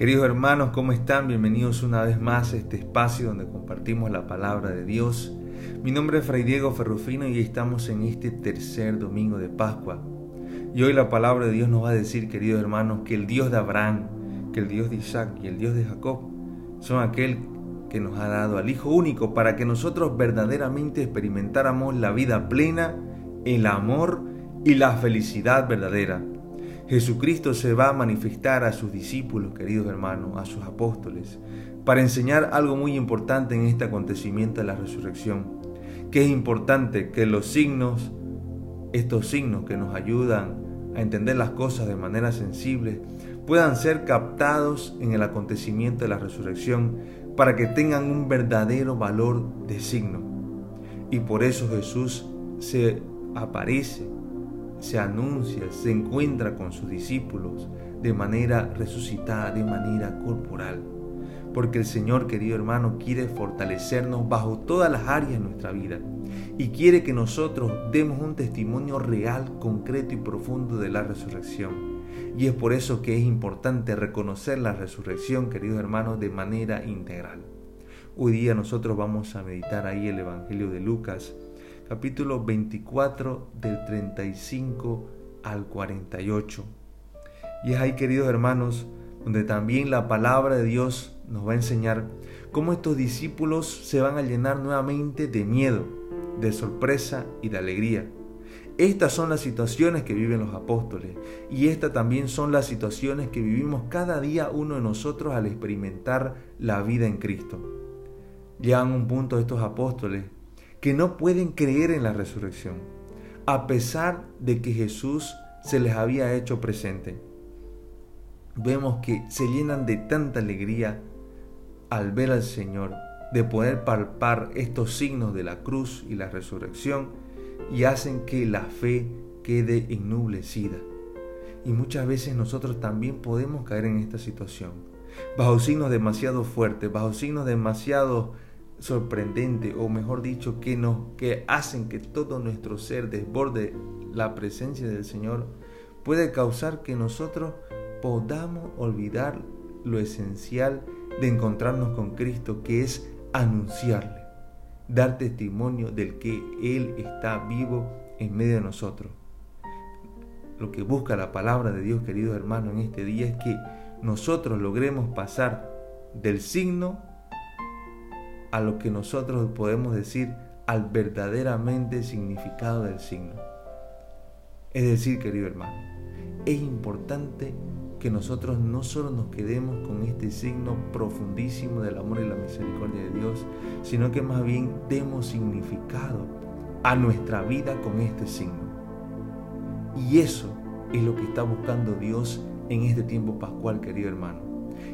Queridos hermanos, ¿cómo están? Bienvenidos una vez más a este espacio donde compartimos la palabra de Dios. Mi nombre es Fray Diego Ferrufino y estamos en este tercer domingo de Pascua. Y hoy la palabra de Dios nos va a decir, queridos hermanos, que el Dios de Abraham, que el Dios de Isaac y el Dios de Jacob son aquel que nos ha dado al Hijo único para que nosotros verdaderamente experimentáramos la vida plena, el amor y la felicidad verdadera. Jesucristo se va a manifestar a sus discípulos, queridos hermanos, a sus apóstoles, para enseñar algo muy importante en este acontecimiento de la resurrección, que es importante que los signos, estos signos que nos ayudan a entender las cosas de manera sensible, puedan ser captados en el acontecimiento de la resurrección para que tengan un verdadero valor de signo. Y por eso Jesús se aparece se anuncia, se encuentra con sus discípulos de manera resucitada, de manera corporal. Porque el Señor, querido hermano, quiere fortalecernos bajo todas las áreas de nuestra vida y quiere que nosotros demos un testimonio real, concreto y profundo de la resurrección. Y es por eso que es importante reconocer la resurrección, queridos hermanos, de manera integral. Hoy día nosotros vamos a meditar ahí el Evangelio de Lucas, capítulo 24 del 35 al 48. Y es ahí, queridos hermanos, donde también la palabra de Dios nos va a enseñar cómo estos discípulos se van a llenar nuevamente de miedo, de sorpresa y de alegría. Estas son las situaciones que viven los apóstoles y estas también son las situaciones que vivimos cada día uno de nosotros al experimentar la vida en Cristo. Llegan un punto estos apóstoles que no pueden creer en la resurrección, a pesar de que Jesús se les había hecho presente. Vemos que se llenan de tanta alegría al ver al Señor, de poder palpar estos signos de la cruz y la resurrección, y hacen que la fe quede ennublecida. Y muchas veces nosotros también podemos caer en esta situación, bajo signos demasiado fuertes, bajo signos demasiado sorprendente o mejor dicho que nos que hacen que todo nuestro ser desborde la presencia del Señor puede causar que nosotros podamos olvidar lo esencial de encontrarnos con Cristo que es anunciarle dar testimonio del que Él está vivo en medio de nosotros. Lo que busca la palabra de Dios queridos hermanos en este día es que nosotros logremos pasar del signo a lo que nosotros podemos decir al verdaderamente significado del signo. Es decir, querido hermano, es importante que nosotros no solo nos quedemos con este signo profundísimo del amor y la misericordia de Dios, sino que más bien demos significado a nuestra vida con este signo. Y eso es lo que está buscando Dios en este tiempo pascual, querido hermano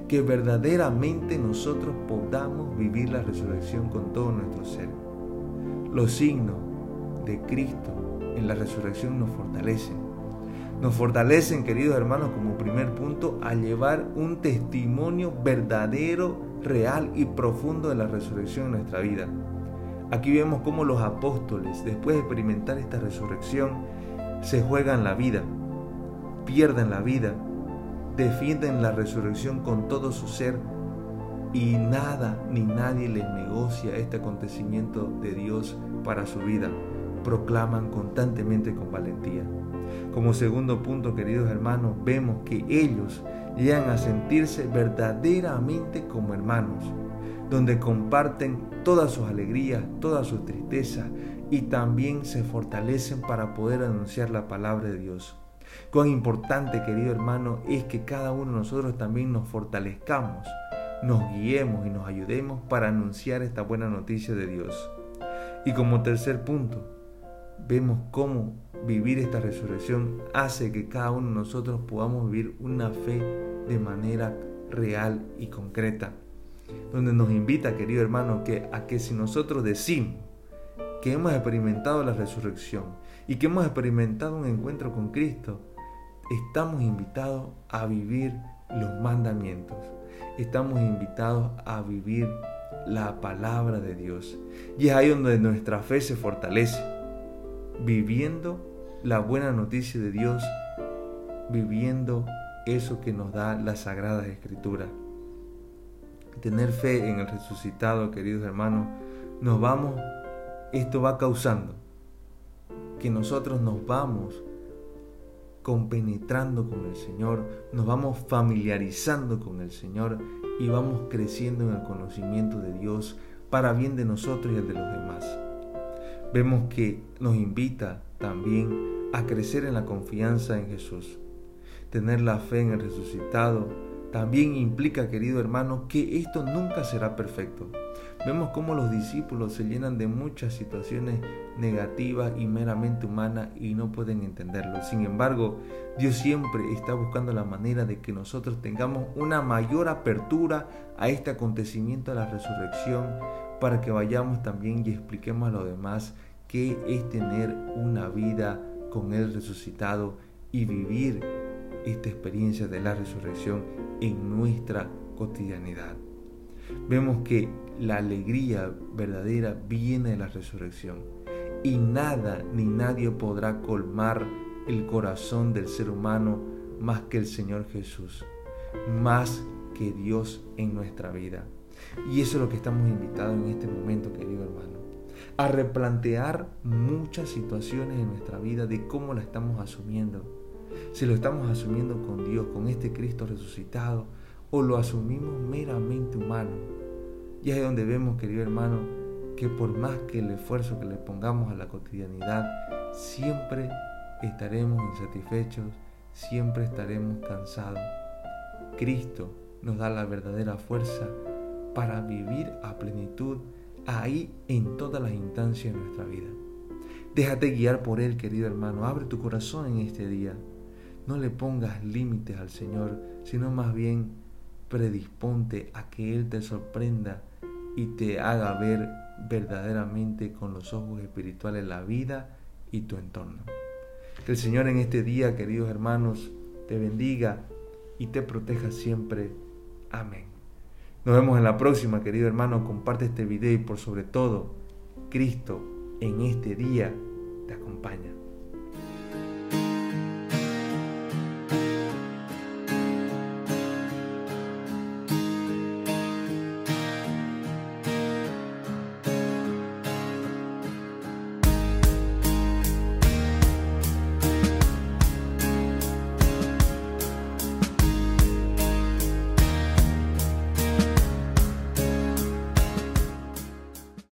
que verdaderamente nosotros podamos vivir la resurrección con todo nuestro ser. Los signos de Cristo en la resurrección nos fortalecen. Nos fortalecen, queridos hermanos, como primer punto, a llevar un testimonio verdadero, real y profundo de la resurrección en nuestra vida. Aquí vemos cómo los apóstoles, después de experimentar esta resurrección, se juegan la vida, pierden la vida defienden la resurrección con todo su ser y nada ni nadie les negocia este acontecimiento de Dios para su vida. Proclaman constantemente con valentía. Como segundo punto, queridos hermanos, vemos que ellos llegan a sentirse verdaderamente como hermanos, donde comparten todas sus alegrías, todas sus tristezas y también se fortalecen para poder anunciar la palabra de Dios. Cuán importante, querido hermano, es que cada uno de nosotros también nos fortalezcamos, nos guiemos y nos ayudemos para anunciar esta buena noticia de Dios. Y como tercer punto, vemos cómo vivir esta resurrección hace que cada uno de nosotros podamos vivir una fe de manera real y concreta. Donde nos invita, querido hermano, que a que si nosotros decimos que hemos experimentado la resurrección y que hemos experimentado un encuentro con Cristo, estamos invitados a vivir los mandamientos. Estamos invitados a vivir la palabra de Dios. Y es ahí donde nuestra fe se fortalece, viviendo la buena noticia de Dios, viviendo eso que nos da las sagradas escrituras. Tener fe en el resucitado, queridos hermanos, nos vamos, esto va causando que nosotros nos vamos compenetrando con el Señor, nos vamos familiarizando con el Señor y vamos creciendo en el conocimiento de Dios para bien de nosotros y el de los demás. Vemos que nos invita también a crecer en la confianza en Jesús. Tener la fe en el resucitado también implica, querido hermano, que esto nunca será perfecto. Vemos cómo los discípulos se llenan de muchas situaciones negativas y meramente humanas y no pueden entenderlo. Sin embargo, Dios siempre está buscando la manera de que nosotros tengamos una mayor apertura a este acontecimiento de la resurrección para que vayamos también y expliquemos a los demás qué es tener una vida con Él resucitado y vivir esta experiencia de la resurrección en nuestra cotidianidad. Vemos que la alegría verdadera viene de la resurrección y nada ni nadie podrá colmar el corazón del ser humano más que el Señor Jesús, más que Dios en nuestra vida. Y eso es lo que estamos invitados en este momento, querido hermano, a replantear muchas situaciones en nuestra vida de cómo la estamos asumiendo. Si lo estamos asumiendo con Dios, con este Cristo resucitado, o lo asumimos meramente humano. Y es donde vemos, querido hermano, que por más que el esfuerzo que le pongamos a la cotidianidad, siempre estaremos insatisfechos, siempre estaremos cansados. Cristo nos da la verdadera fuerza para vivir a plenitud ahí en todas las instancias de nuestra vida. Déjate guiar por Él, querido hermano. Abre tu corazón en este día. No le pongas límites al Señor, sino más bien predisponte a que Él te sorprenda y te haga ver verdaderamente con los ojos espirituales la vida y tu entorno. Que el Señor en este día, queridos hermanos, te bendiga y te proteja siempre. Amén. Nos vemos en la próxima, querido hermano. Comparte este video y por sobre todo, Cristo en este día te acompaña.